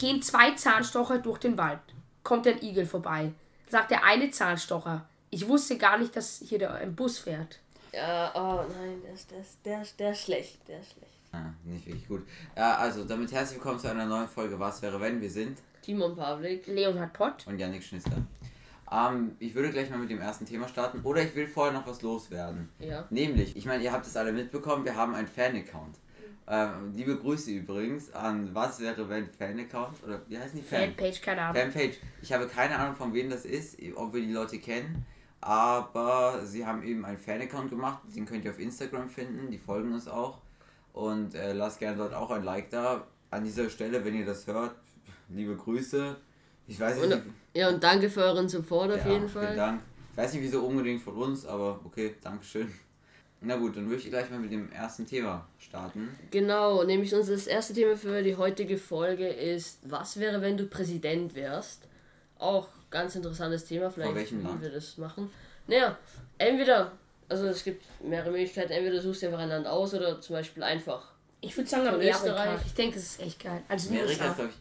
Gehen zwei Zahnstocher durch den Wald. Kommt ein Igel vorbei. Sagt der eine Zahnstocher, ich wusste gar nicht, dass hier der, ein Bus fährt. Ja, oh nein, der ist, der ist, der ist, der ist schlecht, der ist schlecht. Ah, nicht wirklich gut. Ja, also damit herzlich willkommen zu einer neuen Folge Was wäre wenn? Wir sind Timon Pavlik. Leonhard Pott. und Yannick Schnister. Ähm, ich würde gleich mal mit dem ersten Thema starten oder ich will vorher noch was loswerden. Ja. Nämlich, ich meine, ihr habt es alle mitbekommen, wir haben einen Fan-Account. Ähm, liebe Grüße übrigens an Was wäre wenn Fan-Account oder wie heißen die Fan? Fanpage, keine Ahnung. Fanpage. Ich habe keine Ahnung von wem das ist, ob wir die Leute kennen, aber sie haben eben einen Fan-Account gemacht, den könnt ihr auf Instagram finden, die folgen uns auch und äh, lasst gerne dort auch ein Like da. An dieser Stelle, wenn ihr das hört, liebe Grüße. Ich weiß nicht, Und, ja, und danke für euren Support auf ja, jeden Vielen Fall. Dank. Ich weiß nicht, wieso unbedingt von uns, aber okay, Dankeschön. Na gut, dann würde ich gleich mal mit dem ersten Thema starten. Genau, nämlich unser das erste Thema für die heutige Folge ist, was wäre, wenn du Präsident wärst? Auch ganz interessantes Thema, vielleicht welchem wie Land? wir das machen. Naja, entweder, also es gibt mehrere Möglichkeiten, entweder suchst du einfach ein Land aus oder zum Beispiel einfach. Ich würde sagen Amerika. Österreich. Ich denke, das ist echt geil. Also Amerika ist, glaube ich.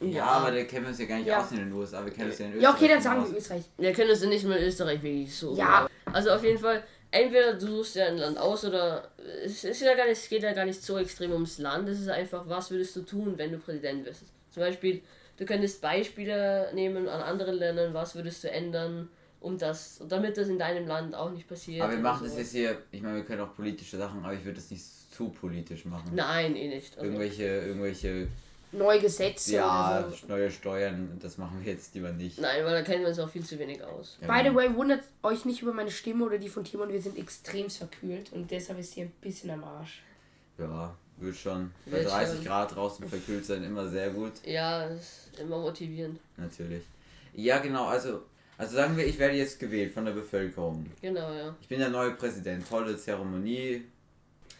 Ja, Ja. aber da kennen wir uns ja gar nicht Ja. aus in den USA, wir kennen uns ja in Österreich. Ja, okay, dann sagen wir Österreich. Wir können es ja nicht mal Österreich wirklich so. Ja. Also auf jeden Fall, entweder du suchst ja ein Land aus oder es ist ja gar nicht, es geht ja gar nicht so extrem ums Land, es ist einfach, was würdest du tun, wenn du Präsident wirst. Zum Beispiel, du könntest Beispiele nehmen an anderen Ländern, was würdest du ändern, um das, damit das in deinem Land auch nicht passiert. Aber wir machen das sowas. jetzt hier, ich meine, wir können auch politische Sachen, aber ich würde das nicht zu politisch machen. Nein, eh nicht. Also, Irgendwelche, irgendwelche, Neue Gesetze ja, oder so. neue Steuern, das machen wir jetzt lieber nicht. nein, weil da kennen wir uns auch viel zu wenig aus. Ja, By the way, wundert euch nicht über meine Stimme oder die von Timon. Wir sind extrem verkühlt und deshalb ist hier ein bisschen am Arsch. Ja, wird schon. Bei Wird 30 schon. Grad draußen verkühlt sein, immer sehr gut. Ja, das ist immer motivierend. Natürlich. Ja, genau, also, also sagen wir, ich werde jetzt gewählt von der Bevölkerung. Genau, ja. Ich bin der neue Präsident, tolle Zeremonie.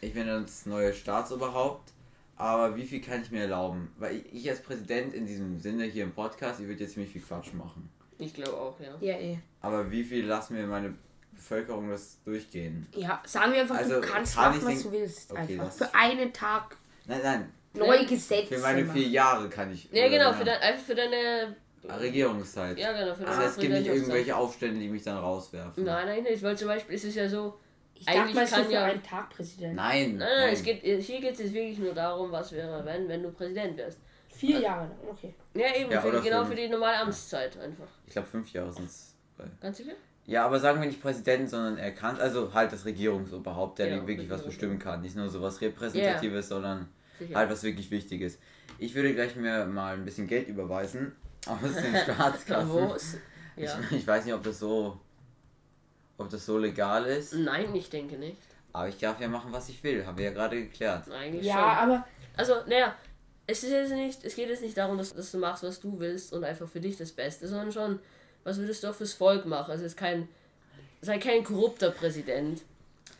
Ich bin das neue Staatsoberhaupt. Aber wie viel kann ich mir erlauben? Weil ich, ich als Präsident in diesem Sinne hier im Podcast, ich würde jetzt ziemlich viel Quatsch machen. Ich glaube auch, ja. Ja, eh. Aber wie viel lassen mir meine Bevölkerung das durchgehen? Ja, sagen wir einfach, Also, du kannst kann machen, ich was du willst. Okay, einfach. Für einen Tag Nein, nein, neue Nein. Gesetze. für meine vier Jahre kann ich. Ja, genau, für, dein, einfach für deine. Regierungszeit. Ja, genau, für Das deine heißt, es gibt nicht irgendwelche Aufstände, die mich dann rauswerfen. Nein, nein, nicht, weil zum Beispiel ist es ja so. Ich dachte Eigentlich mal so kann für ja- einen Tag Präsident. Nein, Nein, nein, es geht, hier geht es wirklich nur darum, was wäre, wenn, wenn du Präsident wärst. Vier Jahre lang, okay. Ja, eben, Ja, für, genau fünf. für die normale Amtszeit einfach. Ich glaube, fünf Jahre sind es. Ganz sicher? Ja, aber sagen wir nicht Präsident, sondern er kann, also halt das Regierungsoberhaupt, der Ja, wirklich was bestimmen kann. Nicht nur so was Repräsentatives, sondern Sicher. halt was wirklich Wichtiges. Ich würde gleich mir mal ein bisschen Geld überweisen aus den Staatskassen. Ich, ich weiß nicht, ob das so ob das so legal ist, Nein, ich denke nicht. aber ich darf ja machen, was ich will, haben wir ja gerade geklärt. Eigentlich Ja, schon. aber Also, naja, es ist jetzt nicht, es geht jetzt nicht darum, dass, dass du machst, was du willst und einfach für dich das Beste, sondern schon, was würdest du auch fürs Volk machen? Also es ist kein, sei kein korrupter Präsident.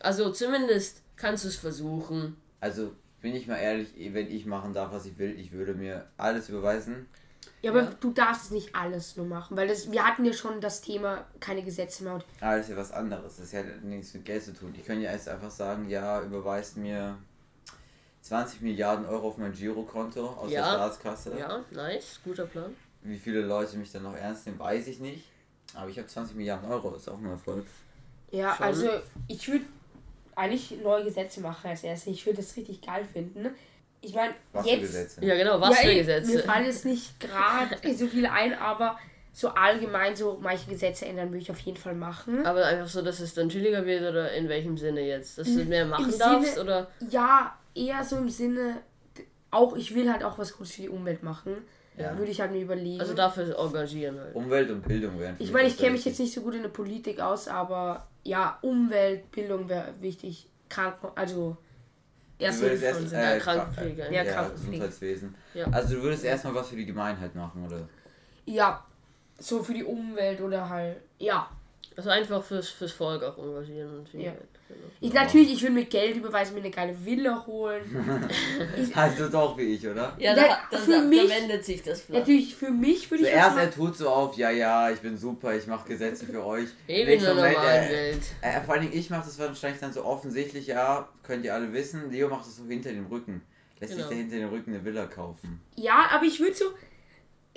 Also zumindest kannst du es versuchen. Also bin ich mal ehrlich, wenn ich machen darf, was ich will, ich würde mir alles überweisen. Ja, aber Ja. du darfst es nicht alles nur machen, weil das, wir hatten ja schon das Thema keine Gesetze mehr. Und Aber das ist ja was anderes. Das hat nichts mit Geld zu tun. Ich könnte ja erst einfach sagen, ja, überweist mir 20 Milliarden Euro auf mein Girokonto aus Ja. der Staatskasse. Ja, nice, guter Plan. Wie viele Leute mich dann noch ernst nehmen, weiß ich nicht. Aber ich habe 20 Milliarden Euro, ist auch ein Erfolg. ja, Schon. also ich würde eigentlich neue Gesetze machen als erstes. Ich würde das richtig geil finden. Ich meine, Was für jetzt. Gesetze? Ja, genau, was ja, für ey, Mir Gesetze? fallen jetzt nicht gerade so viele ein, aber so allgemein so manche Gesetze ändern würde ich auf jeden Fall machen. Aber einfach so, dass es dann chilliger wird oder in welchem Sinne jetzt? Dass du mehr machen Im darfst Sinne- oder? Ja, eher so im Sinne, auch ich will halt auch was Gutes für die Umwelt machen. Ja. Würde ich halt mir überlegen. Also dafür engagieren halt. Umwelt und Bildung wären. ich meine, ich kenne mich jetzt nicht so gut in der Politik aus, aber ja, Umwelt, Bildung wäre wichtig. Kranken, also Du würdest Hilfe erst, äh, Krankenpflege. Ja, Ja. Gesundheitswesen. Ja. Also du würdest erstmal was für die Gemeinheit machen, oder? Ja, so für die Umwelt oder halt, ja. Also einfach fürs, fürs Volk auch engagieren und viel Ja. Geld, genau. Ich, Natürlich, ich würde mir Geld überweisen, mir eine geile Villa holen. Also doch wie ich, oder? Ja, Da- da, da, für da, mich- da wendet sich das flach. Natürlich, für mich würde ich Zuerst er machen. tut so auf, ja, ja, ich bin super, ich mache Gesetze für euch. Ewig in der normalen äh, Welt. Äh, vor allen Dingen, ich mache das wahrscheinlich dann so offensichtlich, ja, könnt ihr alle wissen. Leo macht das so hinter dem Rücken. Lässt Genau. sich der hinter den Rücken eine Villa kaufen. Ja, aber ich würde so.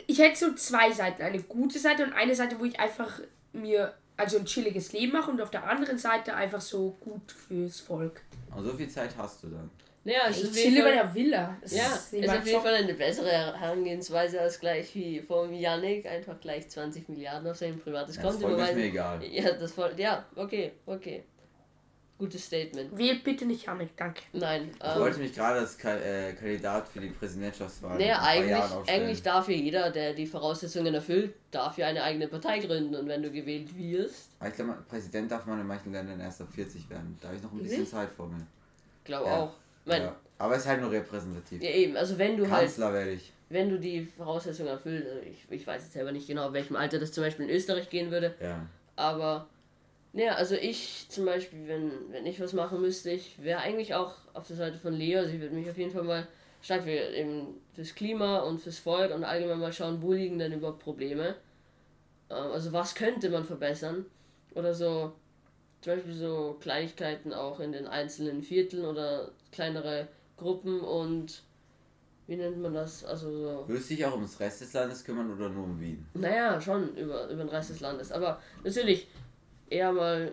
Ich hätte so zwei Seiten. Eine gute Seite und eine Seite, wo ich einfach mir also ein chilliges Leben mache und auf der anderen Seite einfach so gut fürs Volk. Und so viel Zeit hast du dann. Naja, es Ich bei Fall, der Villa. Das ja, ist ist auf jeden. Fall eine bessere Herangehensweise als gleich wie vom Yannick, einfach gleich 20 Milliarden auf sein privates Ja, das Konto Volk ist überweisen. mir egal. Ja, das voll. Ja, okay, okay. Gutes Statement. Wählt bitte nicht Janik, danke. Nein. Ich Ähm, wollte mich gerade als Ka äh, Kandidat für die Präsidentschaftswahl paar eigentlich, eigentlich darf ja jeder, der die Voraussetzungen erfüllt, darf ja eine eigene Partei gründen. Und wenn du gewählt wirst, Aber ich glaube, Präsident darf man in manchen Ländern erst ab 40 werden. Da habe ich noch ein bisschen? Zeit vor mir. glaube Ja. auch. Mein, Ja. Aber es ist halt nur repräsentativ. ja. eben, also wenn du halt Kanzler werde ich. wenn du die Voraussetzungen erfüllst, also ich, ich weiß jetzt selber nicht genau, auf welchem Alter das zum Beispiel in Österreich gehen würde, Ja. aber naja, also ich zum Beispiel, wenn, wenn ich was machen müsste, ich wäre eigentlich auch auf der Seite von Leo, ich würde mich auf jeden Fall mal stark für eben fürs Klima und fürs Volk und allgemein mal schauen, wo liegen denn überhaupt Probleme. Ähm, also was könnte man verbessern? Oder so, zum Beispiel so Kleinigkeiten auch in den einzelnen Vierteln oder kleinere Gruppen und wie nennt man das? Also so. Würdest du dich auch ums Rest des Landes kümmern oder nur um Wien? Naja, schon über, über den Rest des Landes. Aber natürlich eher mal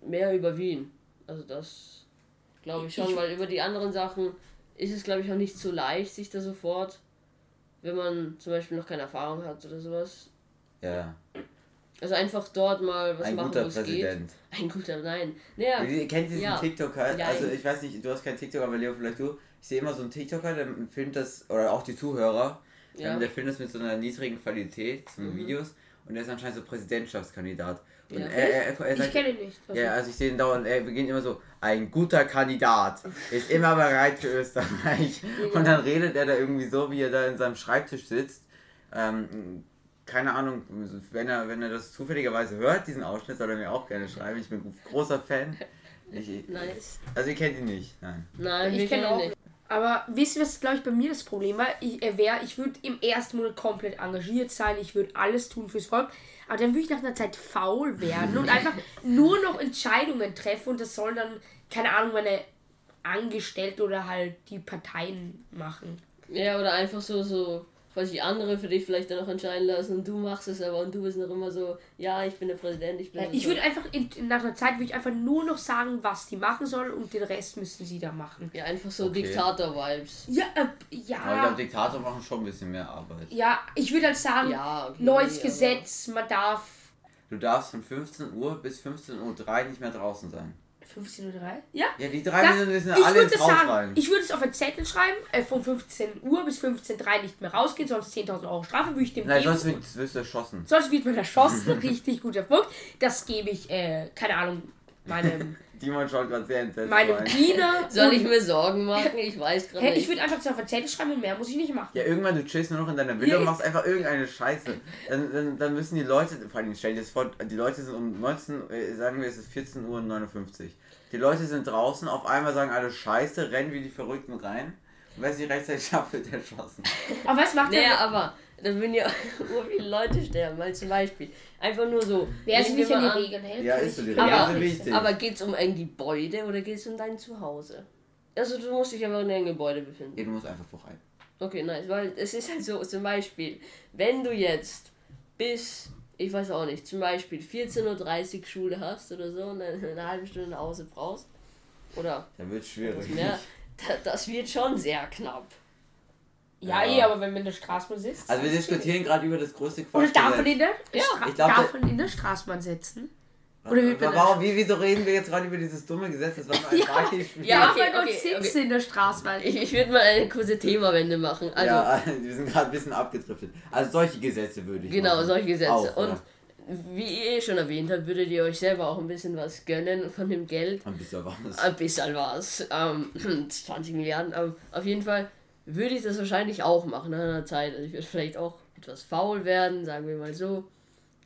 mehr über Wien. Also das glaube ich schon, Ich- weil über die anderen Sachen ist es, glaube ich, auch nicht so leicht, sich da sofort, wenn man zum Beispiel noch keine Erfahrung hat oder sowas. Ja. Also einfach dort mal was Ein machen, guter Präsident. geht. Ein guter, nein. Naja, Ihr kennt diesen Ja. TikToker? Ja, also ich- weiß nicht, du hast keinen TikTok, aber Leo, vielleicht du. Ich sehe immer so einen TikToker, der filmt das, oder auch die Zuhörer, Ja. ähm, der filmt das mit so einer niedrigen Qualität, so Mhm. Videos, und der ist anscheinend so Präsidentschaftskandidat. Und Ja. er, er, er, er Ich sagt, kenne ihn nicht. Also, ja, also ich sehe ihn dauernd, er beginnt immer so, ein guter Kandidat ist immer bereit für Österreich. Und dann redet er da irgendwie so, wie er da in seinem Schreibtisch sitzt. Ähm, keine Ahnung, wenn er, wenn er das zufälligerweise hört, diesen Ausschnitt, soll er mir auch gerne schreiben. Ich bin ein großer Fan. Ich, nice. also ihr kennt ihn nicht, nein. Nein, Ich wir kenn kennen auch- ihn nicht. Aber wisst ihr, was glaube ich bei mir das Problem war? Ich äh, wär, ich würde im ersten Monat komplett engagiert sein, ich würde alles tun fürs Volk, aber dann würde ich nach einer Zeit faul werden und einfach nur noch Entscheidungen treffen und das sollen dann, keine Ahnung, meine Angestellte oder halt die Parteien machen. Ja, oder einfach so, so, quasi andere für dich vielleicht dann noch entscheiden lassen und du machst es aber und du bist noch immer so, ja, ich bin der Präsident, ich bin Ja, ich würde einfach in, nach einer Zeit würde ich einfach nur noch sagen, was die machen sollen und den Rest müssen sie da machen. Ja, einfach so Okay. Diktator-Vibes. Ja, äh, Aber ich ja, glaube, Diktator machen schon ein bisschen mehr Arbeit. ja, ich würde halt sagen, Ja, okay. neues Gesetz, man darf Du darfst von 15 Uhr bis 15.03 Uhr nicht mehr draußen sein. 15.03 Uhr? Ja. Ja, die drei Das, müssen, müssen ich alle ins Haus sagen, rein. ich würde es auf einen Zettel schreiben, äh, von 15 Uhr bis 15.03 Uhr nicht mehr rausgehen, sonst 10.000 Euro Strafe, würde ich dem Nein, geben. sonst wirst, wirst du erschossen. Sonst wird man erschossen, richtig guter Punkt. Das gebe ich, äh, keine Ahnung, meinem, Timon schaut gerade sehr entsetzt meinem. Diener. Soll ich mir Sorgen machen? Ich weiß gerade Hä, nicht. ich würde einfach so auf einen Zettel schreiben und mehr muss ich nicht machen. Ja, irgendwann, du chillst nur noch in deiner Villa und machst einfach irgendeine Scheiße. Dann, dann, dann müssen die Leute, vor allem stell dir das vor, die Leute sind um 19, äh, sagen wir es ist 14 Uhr und 59. Die Leute sind draußen, auf einmal sagen alle Scheiße, rennen wie die Verrückten rein. Und wer es nicht rechtzeitig schafft, wird erschossen. Aber was macht Naja, der? aber da würden ja ur viele Leute sterben, weil zum Beispiel einfach nur so. Wer wir nicht an die Regeln hält? Ja, ist so, die Regeln sind nicht wichtig. Aber geht es um ein Gebäude oder geht es um dein Zuhause? Also du musst dich einfach in einem Gebäude befinden. Ja, du musst einfach vorbei. Okay, nice, weil es ist halt so, zum Beispiel, wenn du jetzt bis, ich weiß auch nicht, zum Beispiel 14.30 Uhr Schule hast oder so und dann eine halbe Stunde nach Hause brauchst, oder Da wird was schwierig. mehr, da, das wird schon sehr knapp. Ja, Ja. eh, aber wenn man in der Straßenbahn sitzt. Also wir diskutieren gerade über das größte Oder darf man Quatschgesetz. in der, Ja, Stra ich glaub, darf da- man in der Straßenbahn sitzen? Oder wie Warum, wie, wieso reden wir jetzt gerade über dieses dumme Gesetz? Das war nur ein Ja. Beispiel. Ja, Darf okay, dort okay, sitzen in der Straßenbahn? Ich, ich würde mal eine kurze Themawende machen. Also, ja, wir sind gerade ein bisschen abgedriftet. Also solche Gesetze würde ich genau, machen. solche Gesetze. Auch, und ja. wie ihr eh schon erwähnt habt, würdet ihr euch selber auch ein bisschen was gönnen von dem Geld. Ein bisschen was. Ein bisschen was. Ähm, 20 Milliarden. Aber auf jeden Fall würde ich das wahrscheinlich auch machen nach einer Zeit. Also ich würde vielleicht auch etwas faul werden, sagen wir mal so.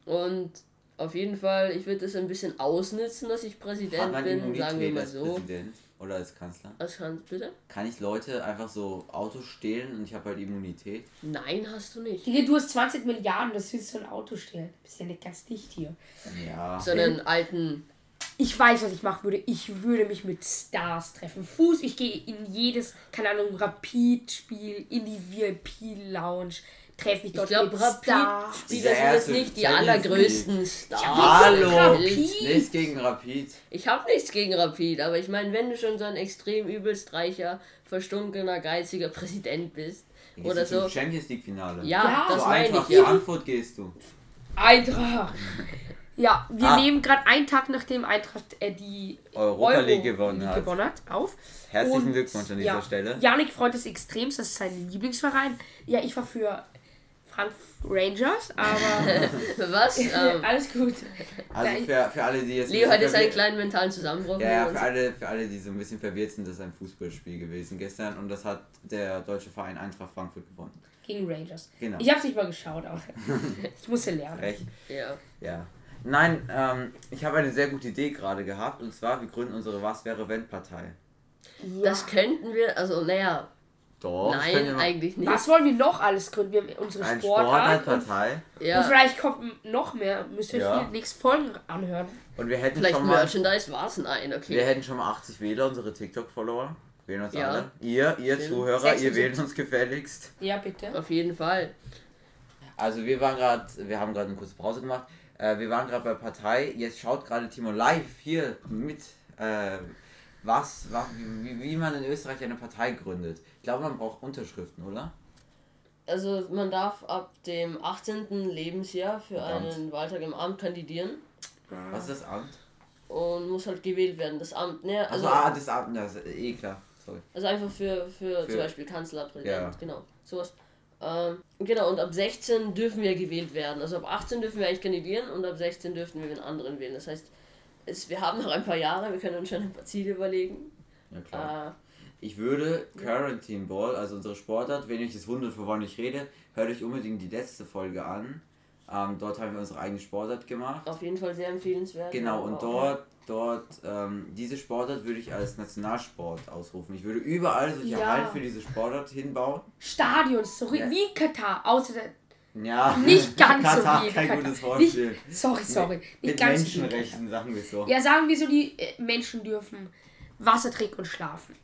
Und auf jeden Fall, ich würde das ein bisschen ausnutzen, dass ich Hat Präsident man bin, sagen wir mal als so. Präsident oder als Kanzler? Was kannst bitte? Kann ich Leute einfach so Autos stehlen und ich habe halt Immunität? Nein, hast du nicht. Digga, du hast 20 Milliarden, das willst du ein Auto stellen. Bist ja nicht ganz dicht hier. Ja. So einen alten Ich weiß, was ich machen würde. Ich würde mich mit Stars treffen. Fuß, ich gehe in jedes, keine Ahnung, Rapid-Spiel, in die VIP-Lounge, treffe ich Ich dort glaube, mit Rapid Stars. Spieler sind jetzt nicht die allergrößten Ja, Stars. Hallo. Rapid. Nichts gegen Rapid. Ich habe nichts gegen Rapid, aber ich meine, wenn du schon so ein extrem übelst reicher, verstunkener, geiziger Präsident bist Gehst oder so. Champions League Finale. Ja, Ja. das so meine einfach ich. Ja. Frankfurt gehst du. Eintracht. Ja, wir Ah. nehmen gerade einen Tag nachdem Eintracht äh, die Europa League gewonnen League hat. gewonnen hat auf. Herzlichen Und, Glückwunsch an dieser ja, Stelle. Janik freut es extrem, das ist sein Lieblingsverein. Ja, ich war für Frank Rangers, aber Was? Ähm, alles gut. Also für, für alle, die jetzt. ein Leo hat jetzt einen kleinen mentalen Zusammenbruch. Ja, ja, für alle, für alle, die so ein bisschen verwirrt sind, das ist ein Fußballspiel gewesen gestern und das hat der deutsche Verein Eintracht Frankfurt gewonnen. Gegen Rangers. Genau. Ich habe es nicht mal geschaut, aber ich musste lernen. Recht? ja. Ja. Nein, ähm, ich habe eine sehr gute Idee gerade gehabt und zwar, wir gründen unsere Was wäre wenn Partei. Ja. Das könnten wir, also naja, Doch, nein, mal- eigentlich nicht. Was wollen wir noch alles gründen? Wir haben unsere Ein Sportart. und, Sportartpartei Ja, und vielleicht kommt noch mehr. Müsst ihr Ja. euch die nächsten Folgen anhören. und wir hätten vielleicht schon mal, Merchandise war es nein, okay. wir hätten schon mal 80 Wähler, unsere TikTok-Follower. Wählen uns Ja. alle. Ihr, ihr Stimmt. Zuhörer, ihr 76. wählt uns gefälligst. Ja, bitte. Auf jeden Fall. Also wir waren gerade, wir haben gerade eine kurze Pause gemacht. Äh, wir waren gerade bei Partei. Jetzt schaut gerade Timo live hier mit, äh, was, was wie, wie man in Österreich eine Partei gründet. Ich glaube, man braucht Unterschriften, oder? Also man darf ab dem 18. Lebensjahr für Verdammt. einen Wahltag im Amt kandidieren Was ist das Amt? und muss halt gewählt werden. Das Amt, ne? Also, Also, ah, das Amt, das ist eh klar. Sorry. also einfach für, für, Für- zum Beispiel Kanzler, Präsident, Ja. genau. Sowas. Ähm, genau, und ab 16 dürfen wir gewählt werden. Also ab 18 dürfen wir eigentlich kandidieren und ab 16 dürfen wir den anderen wählen. Das heißt, es, wir haben noch ein paar Jahre, wir können uns schon ein paar Ziele überlegen. Ja, klar. Äh, Ich würde Quarantine Ball, also unsere Sportart, wenn euch das wundert, wovon ich rede, hört euch unbedingt die letzte Folge an. Ähm, dort haben wir unsere eigene Sportart gemacht. auf jeden Fall sehr empfehlenswert. Genau, und dort, dort, ähm, diese Sportart würde ich als Nationalsport ausrufen. Ich würde überall solche Ja. Hallen für diese Sportart hinbauen. Stadions, so Ja. wie Katar, außer der, Ja, nicht ganz Katar, so wie kein Katar. gutes Nicht, Wortspiel. sorry, sorry, nicht Mit ganz so wie Menschenrechten, sagen wir so. Ja, sagen wir so, die äh, Menschen dürfen Wasser trinken und schlafen.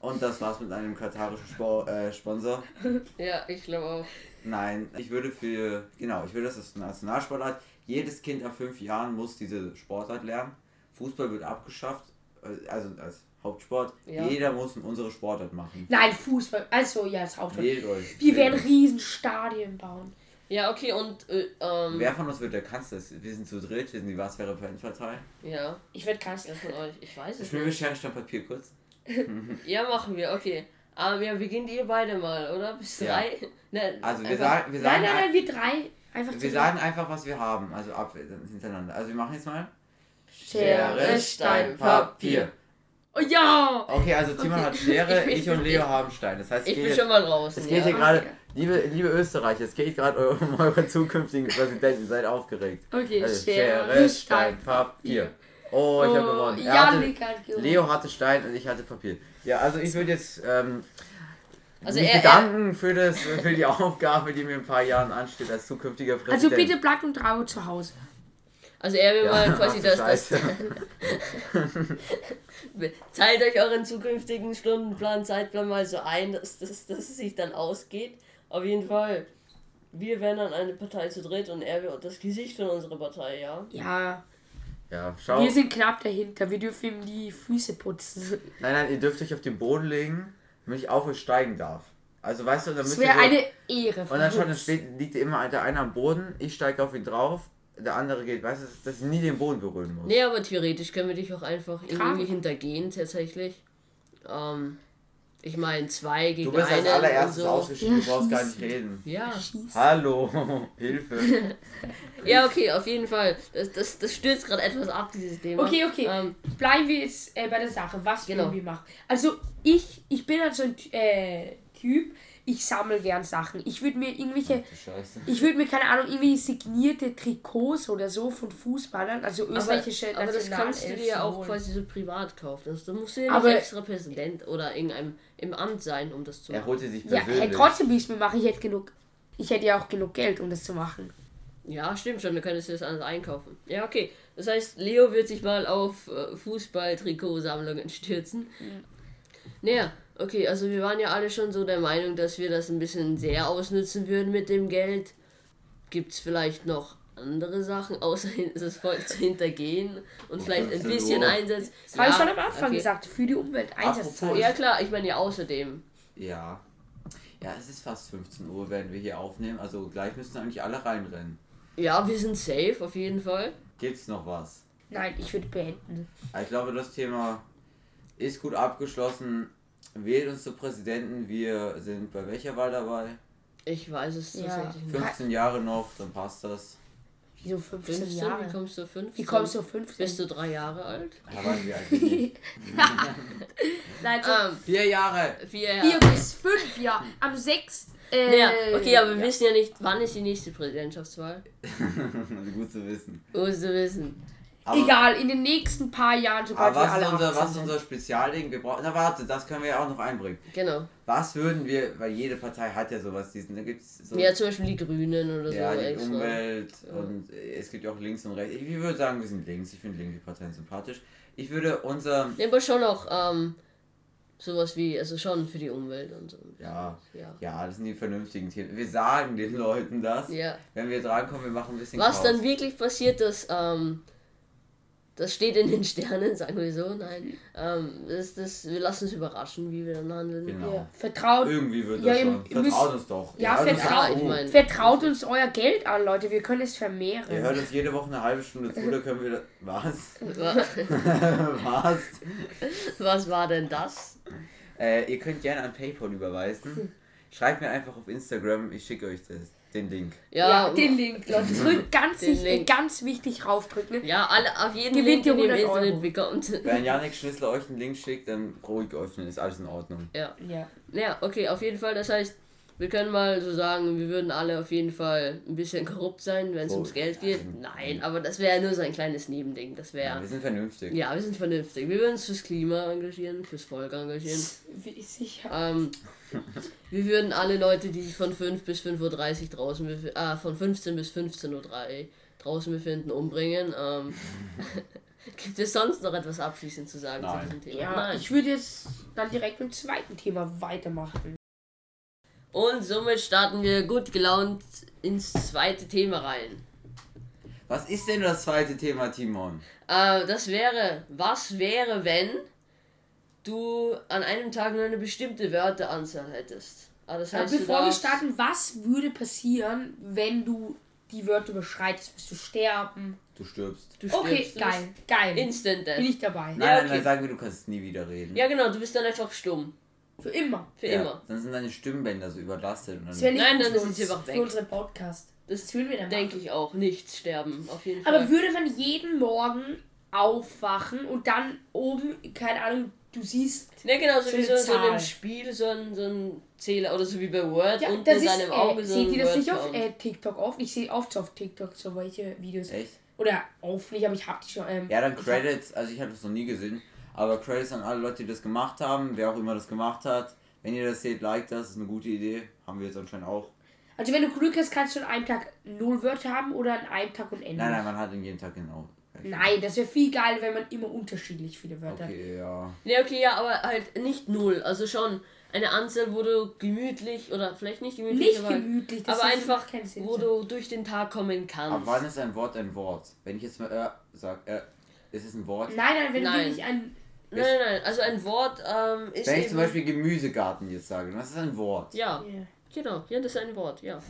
Und das war's mit einem katarischen Spor äh, Sponsor. Ja, ich glaube auch. Nein, ich würde für, genau, ich würde das als Nationalsportart. Jedes Kind ab fünf Jahren muss diese Sportart lernen. Fußball wird abgeschafft, äh, also als Hauptsport. Ja. Jeder muss unsere Sportart machen. Nein, Fußball, also ja, das Hauptsport. Wählt euch. Wir werden euch. riesen Stadien bauen. Ja, okay, und äh, ähm, Wer von uns wird der Kanzler? Wir sind zu dritt, wir sind die Was wäre Partei. ja, Ich werde wer Kanzler. von euch? Ich weiß es Spielen wir nicht. Schere, Papier kurz? Ja, machen wir, okay. Ähm, ja, beginnt ihr beide mal, oder? Bis Ja. drei? Ne, Also wir sagen, wir Nein, sagen, nein, nein, wir drei. Einfach wir sagen einfach, was wir haben. Also ab hintereinander. Also wir machen jetzt mal. Schere, Stein, Papier. Oh ja! Okay, also Timon Okay. hat Schere, Ich ich, und Leo haben Stein. Das heißt, Ich geht bin schon mal raus. Es geht ja. hier gerade, liebe, liebe Österreicher, es geht gerade um eure zukünftigen Präsidenten, seid aufgeregt. Okay, Also, Schere, Stein, Papier. Oh, ich habe Oh, gewonnen. Er hatte, hat gewonnen. Leo hatte Stein und ich hatte Papier. Ja, also ich würde jetzt ähm, Also er- bedanken für, das, für die Aufgabe, die mir in ein paar Jahren ansteht als zukünftiger Also Präsident. bitte bleibt 3 Uhr zu Hause. Also er will Ja, mal quasi das, das teilt euch euren zukünftigen Stundenplan, Zeitplan mal so ein, dass, dass, dass es sich dann ausgeht. Auf jeden Fall. Wir werden dann eine Partei zu dritt und er wird das Gesicht von unserer Partei, ja. Ja, Ja, schau. wir sind knapp dahinter. Wir dürfen ihm die Füße putzen. Nein, nein, ihr dürft euch auf den Boden legen, damit ich auf euch steigen darf. Also weißt du, dann Das müsst ihr wäre so, eine Ehre. Und dann von schon, dann steht, liegt immer der eine am Boden, ich steige auf ihn drauf, der andere geht, weißt du, dass- ich nie den Boden berühren muss. Nee, aber theoretisch können wir dich auch einfach Tragen. irgendwie hintergehen, tatsächlich. Ähm, ich meine, zwei gegen Du bist als einen allererstes so. ausgeschieden, Ja, du brauchst gar nicht schießen. reden. Ja. Schieß. Hallo, Hilfe. ja, okay, auf jeden Fall. Das, das, das stürzt gerade etwas ab, dieses Thema. Okay, okay. Ähm, Bleiben wir jetzt äh, bei der Sache. Was Genau. wir machen? Also, ich, ich bin halt so ein äh, Typ, ich sammle gern Sachen. Ich würde mir irgendwelche, Du ich würde mir, keine Ahnung, irgendwie signierte Trikots oder so von Fußballern, also österreichische aber, aber das kannst du dir ja auch holen. quasi so privat kaufen. Das, da musst du ja nicht Aber- extra Präsident oder irgendeinem im Amt sein, um das zu Er machen. holte sich Ja, persönlich. hey, trotzdem will ich es mir machen. Ich hätte genug, ich hätte ja auch genug Geld, um das zu machen. Ja, stimmt schon, wir können es das alles einkaufen. Ja, okay. Das heißt, Leo wird sich mal auf äh, Fußball-Trikotsammlungen stürzen. Naja, okay, also wir waren ja alle schon so der Meinung, dass wir das ein bisschen sehr ausnutzen würden mit dem Geld. Gibt es vielleicht noch andere Sachen, außer das Volk zu hintergehen und vielleicht ein 15 bisschen. Einsatz. Das habe ich Ja, schon am Anfang okay. gesagt. Für die Umwelt. Apropos- Ja klar, ich meine ja außerdem. Ja. Ja, es ist fast 15 Uhr, werden wir hier aufnehmen. Also gleich müssen eigentlich alle reinrennen. Ja, wir sind safe auf jeden Fall. Gibt's noch was? Nein, ich würde beenden. Ich glaube, das Thema ist gut abgeschlossen. Wählt uns zu Präsidenten. Wir sind bei welcher Wahl dabei? Ich weiß es Ja. tatsächlich nicht. 15 Jahre noch, dann passt das. Wieso 15, 15? Wie Jahre? kommst du auf 15? Wie kommst du auf 15? Bist du drei Jahre alt? Da waren wir eigentlich nicht. Nein, so Ähm, Vier Jahre! vier vier Jahre. bis fünf Jahre. Am 6. Äh, Ja, okay, aber wir ja. wissen ja nicht, wann ist die nächste Präsidentschaftswahl. Gut zu wissen. Musst du wissen. Aber, Egal, in den nächsten paar Jahren, sobald aber wir was, alle ist unser, 18 was ist sind. unser Spezialding? Wir brauchen. Na warte, das können wir ja auch noch einbringen. Genau. Was würden wir, weil jede Partei hat ja sowas, diesen, da gibt's so. Ja, zum Beispiel die Grünen oder Ja, so die extra. Umwelt und es gibt ja auch links und rechts. Ich würde sagen, wir sind links. Ich finde linke Parteien sympathisch. Ich würde unser. Ja, aber schon auch ähm, sowas wie, also schon für die Umwelt und so. Ja, Ja. ja, das sind die vernünftigen Themen. Wir sagen den Leuten das. Ja. Wenn wir drankommen, wir machen ein bisschen Was Chaos. dann wirklich passiert, das, ähm, das steht in den Sternen, sagen wir so, nein. Ähm, das, das, wir lassen uns überraschen, wie wir dann handeln. Genau. Ja, vertraut, Irgendwie wird Ja, das schon. müsst- Vertraut uns doch. Ja, uns vertraut- zu. mein- vertraut uns euer Geld an, Leute. Wir können es vermehren. Ihr hört uns jede Woche eine halbe Stunde zu, da können wir. Was? Wa- Was? Was war denn das? Äh, ihr könnt gerne an PayPal überweisen. Schreibt mir einfach auf Instagram, ich schicke euch das, den Link. Ja, Ja, den Link, Leute. Drückt ganz, sich, ganz wichtig raufdrücken. Ja, alle, auf jeden Gewinnt Link, den ihr im 100 Internet Euro. bekommt. Wenn Janik Schlüssel euch einen Link schickt, dann ruhig öffnen, ist alles in Ordnung. Ja. Ja. Ja, okay, auf jeden Fall. Das heißt, wir können mal so sagen, wir würden alle auf jeden Fall ein bisschen korrupt sein, wenn es Oh, ums Geld geht. nein. Aber das wäre nur so ein kleines Nebending. Das Ja, wäre. wir sind vernünftig. Ja, wir sind vernünftig. Wir würden uns fürs Klima engagieren, fürs Volk engagieren. Wie sicher. Ähm, wir würden alle Leute, die sich von 5 bis 5.30 Uhr draußen befinden, äh, von 15 bis 15.03 Uhr draußen befinden, umbringen. Ähm, gibt es sonst noch etwas abschließend zu sagen Nein. zu diesem Thema? Ja, Nein. ich würde jetzt dann direkt mit dem zweiten Thema weitermachen. Und somit starten wir gut gelaunt ins zweite Thema rein. Was ist denn das zweite Thema, Timon? Äh, das wäre, was wäre, wenn du an einem Tag nur eine bestimmte Wörteranzahl hättest? Ah, das Aber heißt, bevor wir starten, was würde passieren, wenn du die Wörter überschreitest? Bist du sterben? Du stirbst. du stirbst, Okay, du geil, geil. Instant Death. Bin ich dabei. Nein, Ja, nein, okay. nein, sagen wir, du kannst nie wieder reden. Ja, genau, du bist dann einfach stumm. Für immer. Für Ja, immer. Dann sind deine Stimmbänder so überlastet. Und Das wäre dann, nicht Nein, dann für sind sie einfach für weg. unseren Podcast. Das Das würden wir dann denke ich auch. Nicht sterben, auf jeden Fall. Aber würde man jeden Morgen aufwachen und dann oben, keine Ahnung, du siehst. Ne, genau, so So wie so, so in einem. Spiel, so ein, so ein Zähler oder so wie bei Word Ja, unten das in ist, deinem Auge äh, so seht ihr das nicht auf äh, TikTok oft? Ich sehe oft auf TikTok so welche Videos. echt? Oder auf nicht, aber ich hab die schon. Ähm, Ja, dann ich hab- Credits, also ich habe das noch nie gesehen, aber Credits an alle Leute, die das gemacht haben, wer auch immer das gemacht hat. Wenn ihr das seht, like das, ist eine gute Idee. Haben wir jetzt anscheinend auch. Also wenn du Glück hast, kannst du an einem Tag null Wörter haben oder an einem Tag unendlich. Nein, nein, man hat in jedem Tag genau. Nein, das wäre viel geiler, wenn man immer unterschiedlich viele Wörter hat. Okay, ja. Ne, okay, ja, aber halt nicht null. Also schon eine Anzahl, wo du gemütlich oder vielleicht nicht gemütlich, Nicht aber, gemütlich, das aber ist- einfach, Sinn. wo du durch den Tag kommen Aber kannst. wann ist ein Wort ein Wort? Wenn ich jetzt mal äh sag, äh, ist es ein Wort? Nein, nein, wenn Nein. du wirklich ein. Nein, nein, nein. Also ein Wort ähm, ist Wenn ich eben... zum Beispiel Gemüsegarten jetzt sage, das ist ein Wort. ja, Ja. genau. Ja, das ist ein Wort, ja.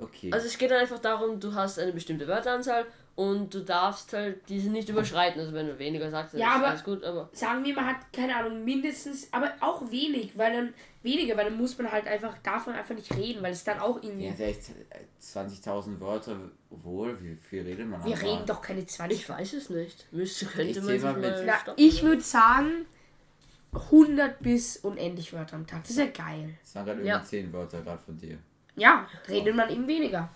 Okay. Also es geht dann einfach darum, du hast eine bestimmte Wörteranzahl und du darfst halt diese nicht überschreiten. Also wenn du weniger sagst, dann Ja, ist aber- alles gut, aber... Sagen wir, man hat, keine Ahnung, mindestens, aber auch wenig, weil dann weniger, weil dann muss man halt einfach, darf man einfach nicht reden, weil es dann auch irgendwie. ja, vielleicht äh, 20.000 Wörter wohl, wie viel redet man wir am reden doch keine 20. Ich weiß es nicht. Müsste, könnte Ich man mal mit. Na, ich würde sagen 100 bis unendlich Wörter am Tag. Das ist ja geil. Das waren gerade Ja. irgendwie 10 Wörter gerade von dir. Ja, redet man eben weniger.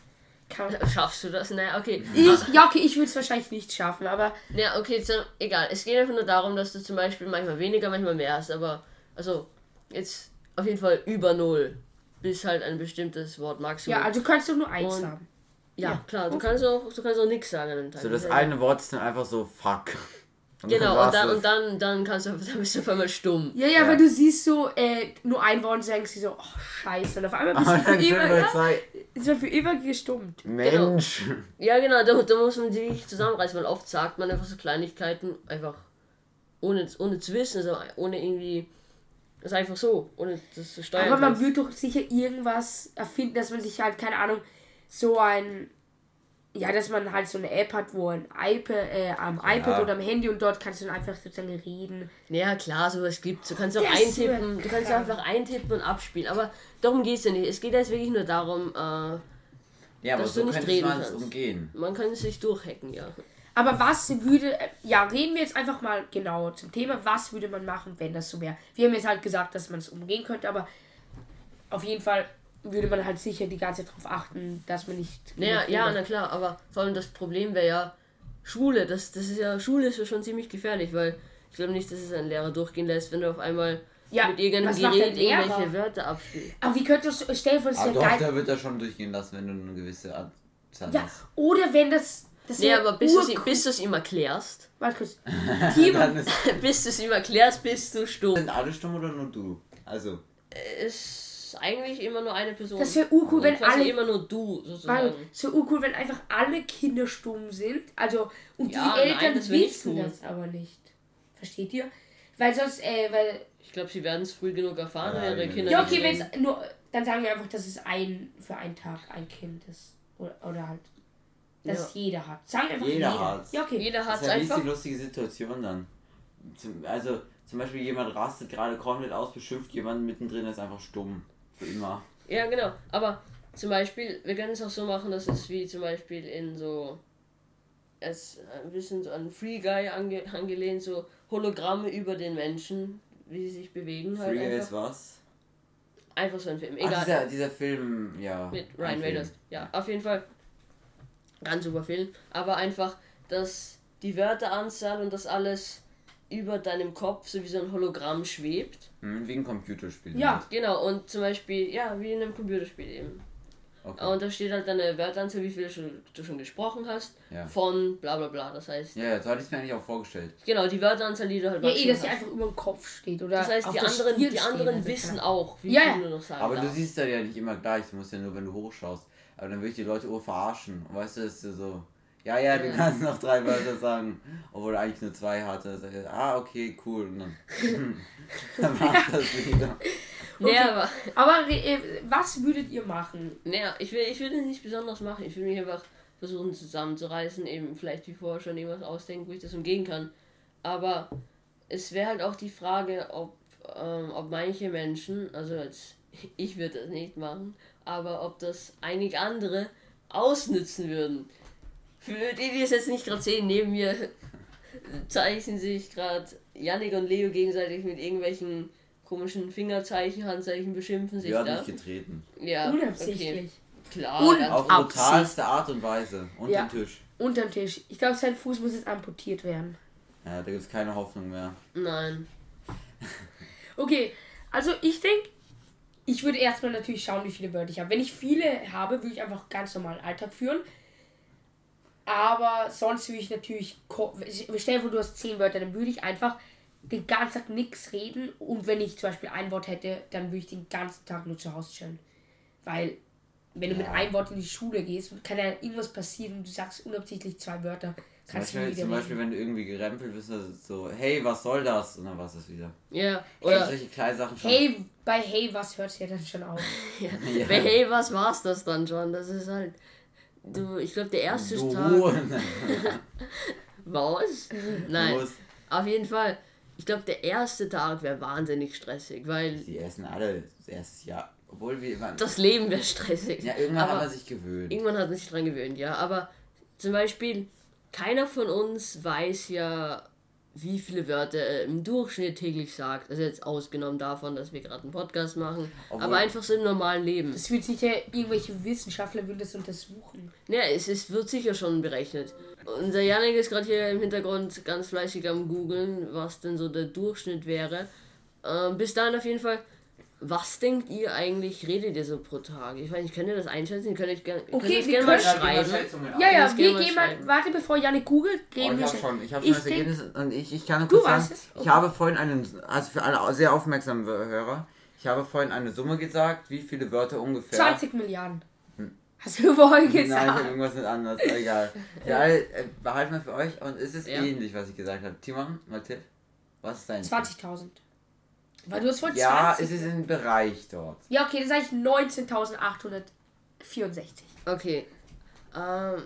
Kann man, Schaffst du das? Naja, okay. ich, ja, okay, ich würde es wahrscheinlich nicht schaffen, aber Ja, okay, so, egal. Es geht einfach nur darum, dass du zum Beispiel manchmal weniger, manchmal mehr hast, aber also jetzt auf jeden Fall über null. bis halt ein bestimmtes Wort Maximum. Ja, also du kannst doch nur eins Und- haben. ja, ja. klar, du kannst auch, du kannst auch nichts sagen an dem Tag. So, das ja- eine Wort ist dann einfach so fuck. Genau, und dann, und dann, dann kannst du dann bist du auf einmal stumm. Ja, ja, Ja. weil du siehst so, äh, nur ein Wort und denkst so, oh, scheiße. Und auf einmal bist du für dann immer, ja, für immer gestummt. Mensch. Ja, genau, da, da muss man sich zusammenreißen, weil oft sagt man einfach so Kleinigkeiten einfach ohne, ohne zu wissen, also ohne irgendwie. Das ist einfach so, ohne das zu steuern. Aber man wird doch sicher irgendwas erfinden, dass man sich halt, keine Ahnung, so ein. Ja, dass man halt so eine App hat, wo ein iPad, äh, am iPad oder am Handy und dort kannst du dann einfach sozusagen reden. Ja, klar, sowas gibt's. Du kannst auch Das eintippen, du kannst krank. einfach eintippen und abspielen. Aber darum geht's ja nicht. Es geht jetzt wirklich nur darum, äh, Ja, aber Dass so du nicht könnte reden man es kannst. umgehen. man kann sich durchhacken, ja. Aber was würde. äh, Ja, reden wir jetzt einfach mal genauer zum Thema. Was würde man machen, wenn das so wäre? Wir haben jetzt halt gesagt, dass man es umgehen könnte, aber auf jeden Fall würde man halt sicher die ganze Zeit darauf achten, dass man nicht. Naja, ja, na klar, aber vor allem das Problem wäre ja Schule. Das, das ist ja, Schule ist ja schon ziemlich gefährlich, weil ich glaube nicht, dass es ein Lehrer durchgehen lässt, wenn du auf einmal Ja, mit irgendeinem Gerät irgendwelche Wörter abspielst. Aber wie vor, das Aber wäre doch, geil. da wird er schon durchgehen lassen, wenn du eine gewisse Art Ja, hast. oder wenn das. das Nee, aber bis du es ihm erklärst, Warte kurz. Bis du es ihm erklärst, bist du stumm. sind alle stumm oder nur du? Also, Ist eigentlich immer nur eine Person. Das wär urcool, Also wenn quasi alle- immer nur du, sozusagen. Weil so urcool, wenn einfach alle Kinder stumm sind. Also, und Ja, die Eltern nein, das wissen cool. das aber nicht. Versteht ihr? Weil sonst, äh, weil. Ich glaube, sie werden es früh genug erfahren, Ja, wenn ihre. Kinder Ja, okay, wenn es nur. Dann sagen wir einfach, dass es ein für einen Tag ein Kind ist. Oder, oder halt. Dass Ja. jeder hat. Sagen wir einfach Jeder jeder. hat's. Ja, okay. Jeder das hat ist es ja nicht einfach. die lustige Situation dann. Zum, also, zum Beispiel jemand rastet gerade komplett aus, beschimpft jemanden mittendrin, ist einfach stumm. Für immer. Ja, genau. Aber zum Beispiel, wir können es auch so machen, dass es wie zum Beispiel in so. Es ein bisschen so an Free Guy ange, angelehnt, so Hologramme über den Menschen, wie sie sich bewegen halt Free einfach. ist was? Einfach so ein Film. Egal. dieser, dieser Film, ja. mit Ryan. Reynolds. Ja, auf jeden Fall. Ganz super Film. Aber einfach, dass die Wörteranzahl und das alles über deinem Kopf so wie so ein Hologramm schwebt. Hm, wie ein Computerspiel. Ja. halt. Genau, und zum Beispiel, ja, wie in einem Computerspiel eben. Okay. Und da steht halt deine Wörteranzahl, wie viele schon, du schon gesprochen hast, Ja. von bla bla bla. Das heißt, Ja, ja, so hatte ich es mir eigentlich auch vorgestellt. genau, die Wörteranzahl, die du halt Ja, eh, dass sie einfach über dem Kopf steht. Oder Das heißt, auf die der anderen, die anderen also wissen keine- auch, wie Ja, viel du noch sagen Aber du darfst. siehst ja nicht immer gleich, du musst ja nur, wenn du hochschaust. Aber dann würde ich die Leute ur verarschen. Und weißt du, ist ja so, ja, ja, du kannst noch drei Wörter sagen, obwohl du eigentlich nur zwei hatte. Sag ich, ah, okay, cool. Und dann, dann macht das wieder. Nee, Okay. aber Aber äh, was würdet ihr machen? Naja, ich will, ich will das nicht besonders machen. Ich will mich einfach versuchen zusammenzureißen, eben vielleicht wie vorher schon irgendwas ausdenken, wo ich das umgehen kann. Aber es wäre halt auch die Frage, ob, ähm, ob manche Menschen, also jetzt, ich würde das nicht machen, aber ob das einige andere ausnützen würden. Für die, die es jetzt nicht gerade sehen, neben mir zeichnen sich gerade Yannick und Leo gegenseitig mit irgendwelchen komischen Fingerzeichen, Handzeichen beschimpfen sich hat da. mich getreten. Ja, Unabsichtlich. okay. Klar, Un- ganz Auf brutalste Art und Weise. Unter Ja. Tisch. Unterm Tisch. Ich glaube, sein Fuß muss jetzt amputiert werden. Ja, da gibt es keine Hoffnung mehr. Nein. Okay, also ich denke, ich würde erstmal natürlich schauen, wie viele Wörter ich habe. Wenn ich viele habe, würde ich einfach ganz normal Alltag führen. Aber sonst würde ich natürlich. Stell dir vor, du hast zehn Wörter, dann würde ich einfach den ganzen Tag nichts reden. Und wenn ich zum Beispiel ein Wort hätte, dann würde ich den ganzen Tag nur zu Hause chillen. Weil, wenn du mit Ja. einem Wort in die Schule gehst, kann ja irgendwas passieren und du sagst unabsichtlich zwei Wörter. Zum Kannst du Beispiel, zum Beispiel, wenn du irgendwie gerempelt bist, so, hey, was soll das? Und dann war es das wieder. Ja, Oder solche kleinen Sachen schon. Hey, bei Hey, was hört ja dann schon auf? Ja. Ja. Weil, hey, was war's das dann schon? Das ist halt. Du, ich glaube, der erste du Tag. Was? Nein. Los. Auf jeden Fall. Ich glaube, der erste Tag wäre wahnsinnig stressig, weil Die essen alle das erste Jahr. Obwohl wir waren. das Leben wäre stressig. ja, irgendwann aber hat man sich gewöhnt. Irgendwann hat man sich dran gewöhnt, ja. Aber zum Beispiel, keiner von uns weiß ja, wie viele Wörter er im Durchschnitt täglich sagt. Also jetzt ausgenommen davon, dass wir gerade einen Podcast machen. Obwohl- aber einfach so im normalen Leben. Das wird sicher irgendwelche Wissenschaftler würden das untersuchen. Ja, es ist, wird sicher schon berechnet. Unser Janik ist gerade hier im Hintergrund ganz fleißig am googeln, was denn so der Durchschnitt wäre. Ähm, bis dahin auf jeden Fall was denkt ihr eigentlich, redet ihr so pro Tag? Ich meine, ich könnte das einschätzen, könnt ihr gerne Okay, das wir gerne mal können- schreiben. Ja, ja, wir gehen mal. schreiben. Warte, bevor Janik googelt, Oh, gehen ich wir habe schon. ich habe Ich schon das denk- Ergebnis und ich, ich kann nur Du kurz sagen, weißt es? ich Okay. habe vorhin einen, also für alle sehr aufmerksamen Hörer, ich habe vorhin eine Summe gesagt, wie viele Wörter ungefähr. 20 Milliarden. Hast du vorhin Hm. Nein, gesagt? irgendwas nicht anders, egal. Ja, äh, behalten wir für euch und es ist Ja. ähnlich, was ich gesagt habe. Timon, mal Tipp. Was ist dein 20.000. Weil du hast vorhin Ja, 20. es ist im Bereich dort. Ja, okay, dann sage ich 19.864. Okay. Ähm,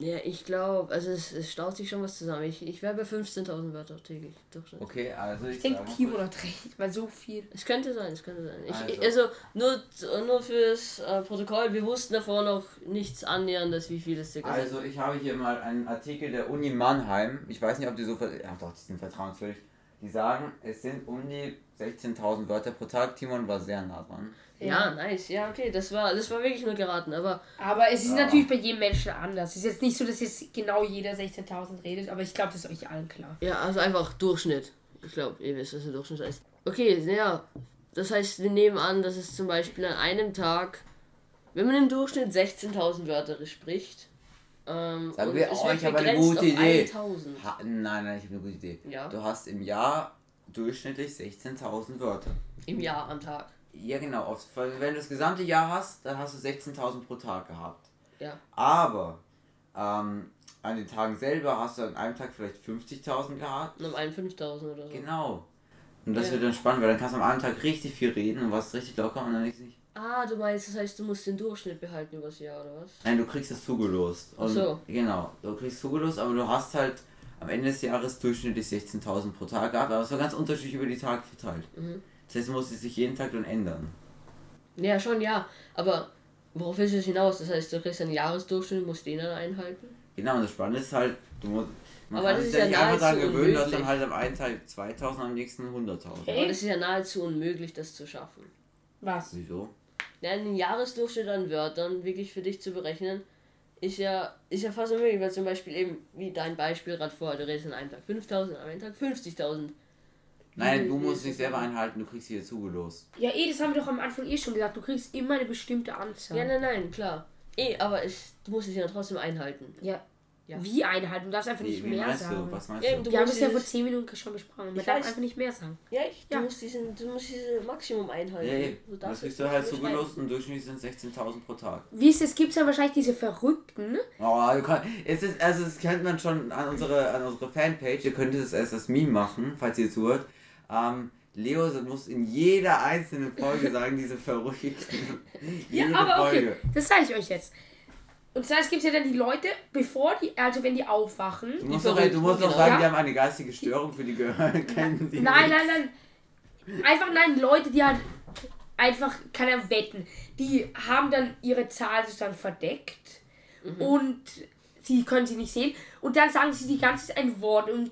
ja, ich glaube, also es, es staut sich schon was zusammen. Ich, ich wäre bei 15.000 Wörter täglich. Durchschnitt. Okay, also ich, Ich denke, Timo hat recht, weil so viel. Es könnte sein, es könnte sein. Ich, Also. also, nur, nur fürs äh, Protokoll, wir wussten davor noch nichts annäherndes, wie viel es circa. Also ich habe hier mal einen Artikel der Uni Mannheim. Ich weiß nicht, ob die so ver ja, doch, die sind vertrauenswürdig. Die sagen, es sind um die 16.000 Wörter pro Tag. Timon war sehr nah dran. Ja, nice. Ja, okay, das war, das war wirklich nur geraten, aber Aber es ist Ja. natürlich bei jedem Menschen anders. Es ist jetzt nicht so, dass jetzt genau jeder 16.000 redet, aber ich glaube, das ist euch allen klar. ja, also einfach Durchschnitt. Ich glaube, ihr wisst, was der Durchschnitt heißt. Okay, ja, das heißt, wir nehmen an, dass es zum Beispiel an einem Tag, wenn man im Durchschnitt 16.000 Wörter spricht, ähm, Sagen wir, oh, ich habe eine gute Idee. 1000. Ha nein, nein, ich habe eine gute Idee. Ja. Du hast im Jahr durchschnittlich 16.000 Wörter. Im Jahr am Tag. Ja, genau. Wenn du das gesamte Jahr hast, dann hast du 16.000 pro Tag gehabt. Ja. Aber ähm, an den Tagen selber hast du an einem Tag vielleicht 50.000 gehabt. Und um einen 5000 oder so. Genau. Und das Ja. wird dann spannend, weil dann kannst du am einen Tag richtig viel reden und warst richtig locker und dann nächsten nicht. Ah, du meinst, das heißt, du musst den Durchschnitt behalten übers Jahr, oder was? Nein, du kriegst es zugelost. Und Ach so. Genau, du kriegst zugelost, aber du hast halt am Ende des Jahres durchschnittlich 16.000 pro Tag gehabt, aber es war ganz unterschiedlich über die Tage verteilt. Mhm. Das heißt, du musst es sich jeden Tag dann ändern. Ja, schon, ja. Aber worauf willst du das hinaus? Das heißt, du kriegst einen Jahresdurchschnitt, musst den dann einhalten? Genau, und das Spannende ist halt, du musst. Man Aber kann das sich ist ja nicht einfach daran gewöhnen, dass dann halt am einen Tag 2000, am nächsten 100.000. Okay. Aber das ist ja nahezu unmöglich, das zu schaffen. Was? Wieso? Ja, einen Jahresdurchschnitt an Wörtern wirklich für dich zu berechnen, ist ja, ist ja fast unmöglich, weil zum Beispiel eben, wie dein Beispiel gerade vorher, du redest an einem Tag 5000, an einem Tag 50.000. Nein, du musst das selber einhalten, du kriegst hier zugelost. Ja, eh, das haben wir doch am Anfang eh schon gesagt. Du kriegst immer eine bestimmte Anzahl. Ja, nein, nein, klar. Eh, aber es, du musst es ja trotzdem einhalten. Ja. Ja. Wie einhalten? Du darfst einfach nicht wie mehr meinst sagen. du? Was meinst Ja, du? Wir haben musst das ja vor dieses- 10 Minuten schon besprochen. Man Ich darf weiß. einfach nicht mehr sagen. Ja, ich, du, Ja. musst diesen, du musst dieses Maximum einhalten. Ja, ja. Du Das kriegst es du halt nicht zugelost und durchschnittlich sind 16.000 pro Tag. Wie ist es? Gibt es ja wahrscheinlich diese Verrückten. Oh, du kann, es ist, also das kennt man schon an unsere, an unsere Fanpage, ihr könnt es als das Meme machen, falls ihr zuhört. Ähm, Leo muss in jeder einzelnen Folge sagen, diese Verrückten. Ja, Jede aber okay, Folge. das sage ich euch jetzt. Und zwar, es gibt ja dann die Leute, bevor die, also wenn die aufwachen. Du musst, Die doch, du musst Verrückten, doch genau. sagen, Ja. die haben eine geistige Störung für die Gehör. Kennen die Nein, nicht. nein, nein. Einfach nein, Leute, die halt einfach, kann er wetten, die haben dann ihre Zahl sozusagen verdeckt und sie können sie nicht sehen und dann sagen sie die ganze Zeit ein Wort und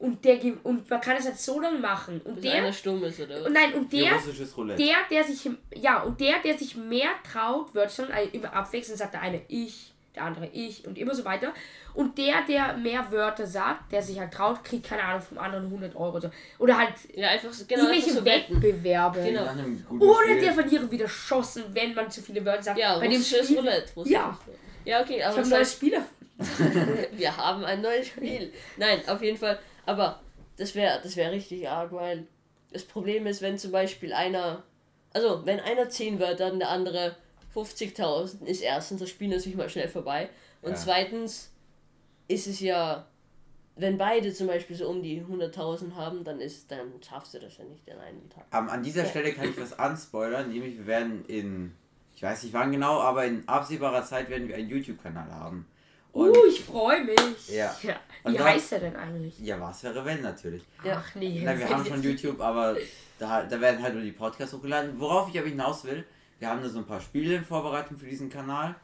und der und man kann es halt so lange machen und Bis der einer stumm ist, oder? und nein und der der der sich ja und der der sich mehr traut wird schon immer abwechselnd sagt der eine ich der andere ich und immer so weiter und der der mehr Wörter sagt der sich halt traut kriegt keine Ahnung vom anderen 100 Euro oder, so. oder halt ja, einfach so, genau, einfach irgendwelche so wetten. Wettbewerbe Genau. Oder der Verlierer wieder schossen wenn man zu viele Wörter sagt Ja, bei dem Spiel Roulette. Ja. Ja, okay, ich aber habe ein neues Spiel wir haben ein neues Spiel. Nein, auf jeden Fall. Aber das wäre das wär richtig arg, weil das Problem ist, wenn zum Beispiel einer, also wenn einer 10 Wörter hat und der andere 50.000, ist erstens das Spiel natürlich mal schnell vorbei. Und Ja. zweitens ist es ja, wenn beide zum Beispiel so um die 100.000 haben, dann ist, dann schaffst du das ja nicht in einem Tag. Ähm, an dieser Stelle kann ich was anspoilern, nämlich wir werden in, ich weiß nicht wann genau, aber in absehbarer Zeit werden wir einen YouTube-Kanal haben. Und Uh, ich freue mich. Ja. Und Wie da- heißt er denn eigentlich? ja, was wäre wenn natürlich. Ja. Ach nee. Nein, wir das haben schon YouTube, aber da, da werden halt nur die Podcasts hochgeladen. Worauf ich aber hinaus will, wir haben da so ein paar Spiele in Vorbereitung für diesen Kanal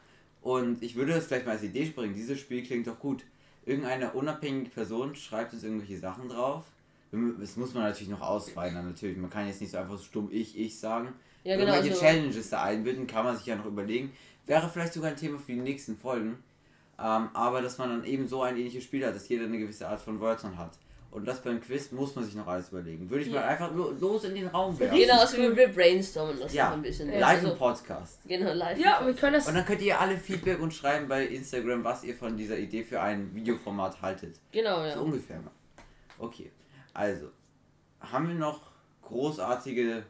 und ich würde es vielleicht mal als Idee springen. Dieses Spiel klingt doch gut. Irgendeine unabhängige Person schreibt uns irgendwelche Sachen drauf. Das muss man natürlich noch ausweiten, natürlich. Man kann jetzt nicht so einfach so stumm ich, ich sagen. Ja, genau. Irgendwelche So, Challenges da einbinden, kann man sich ja noch überlegen. Wäre vielleicht sogar ein Thema für die nächsten Folgen. Ähm, aber dass man dann eben so ein ähnliches Spiel hat, dass jeder eine gewisse Art von Wörtern hat. Und das beim Quiz muss man sich noch alles überlegen. Würde ich Ja. mal einfach lo- los in den Raum werfen. Genau, also wir, wir brainstormen das Ja, noch ein bisschen. live also, im Podcast. Genau, live. Ja, wir können das. Und dann könnt ihr alle Feedback und schreiben bei Instagram, was ihr von dieser Idee für ein Videoformat haltet. Genau, So ja. ungefähr mal. Okay, also haben wir noch großartige,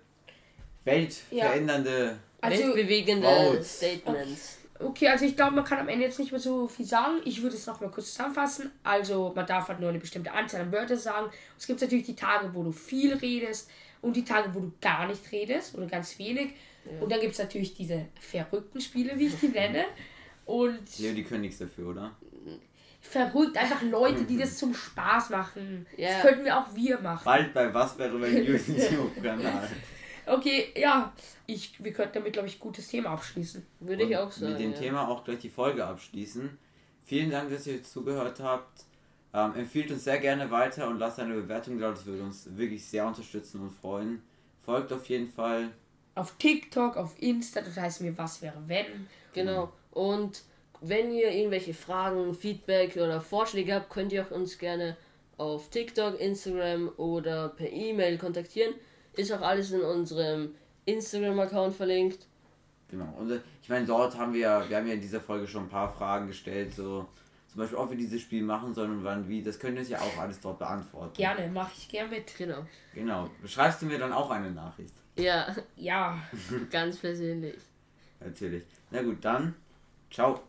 weltverändernde. Also, Weltbewegende Votes. Statements. Okay, also ich glaube, man kann am Ende jetzt nicht mehr so viel sagen. Ich würde es noch mal kurz zusammenfassen. Also, man darf halt nur eine bestimmte Anzahl an Wörter sagen. Es gibt natürlich die Tage, wo du viel redest und die Tage, wo du gar nicht redest oder ganz wenig. Und dann gibt es natürlich diese verrückten Spiele, wie ich die nenne. Und Ja, die können nichts dafür, oder? verrückt, einfach Leute, die das zum Spaß machen. Ja. Das könnten wir auch wir machen. Bald bei Was wäre wenn YouTube-Kanal. Okay, ja, ich, wir könnten damit, glaube ich, gutes Thema abschließen. Würde ich Und auch sagen. Mit dem ja. Thema auch gleich die Folge abschließen. Vielen Dank, dass ihr zugehört habt. Ähm, empfiehlt uns sehr gerne weiter und lasst eine Bewertung da. Das würde uns wirklich sehr unterstützen und freuen. Folgt auf jeden Fall. Auf TikTok, auf Insta, das heißt mir, was wäre wenn. Genau. Und wenn ihr irgendwelche Fragen, Feedback oder Vorschläge habt, könnt ihr auch uns gerne auf TikTok, Instagram oder per E-Mail kontaktieren. Ist auch alles in unserem Instagram-Account verlinkt. Genau. Und äh, ich meine, dort haben wir ja, wir haben ja in dieser Folge schon ein paar Fragen gestellt, so zum Beispiel, ob wir dieses Spiel machen sollen und wann wie. Das könnt ihr uns ja auch alles dort beantworten. Gerne, mache ich gern mit. Genau. Genau. Schreibst du mir dann auch eine Nachricht? Ja, Ja. ganz persönlich. Natürlich. Na gut, dann. Ciao.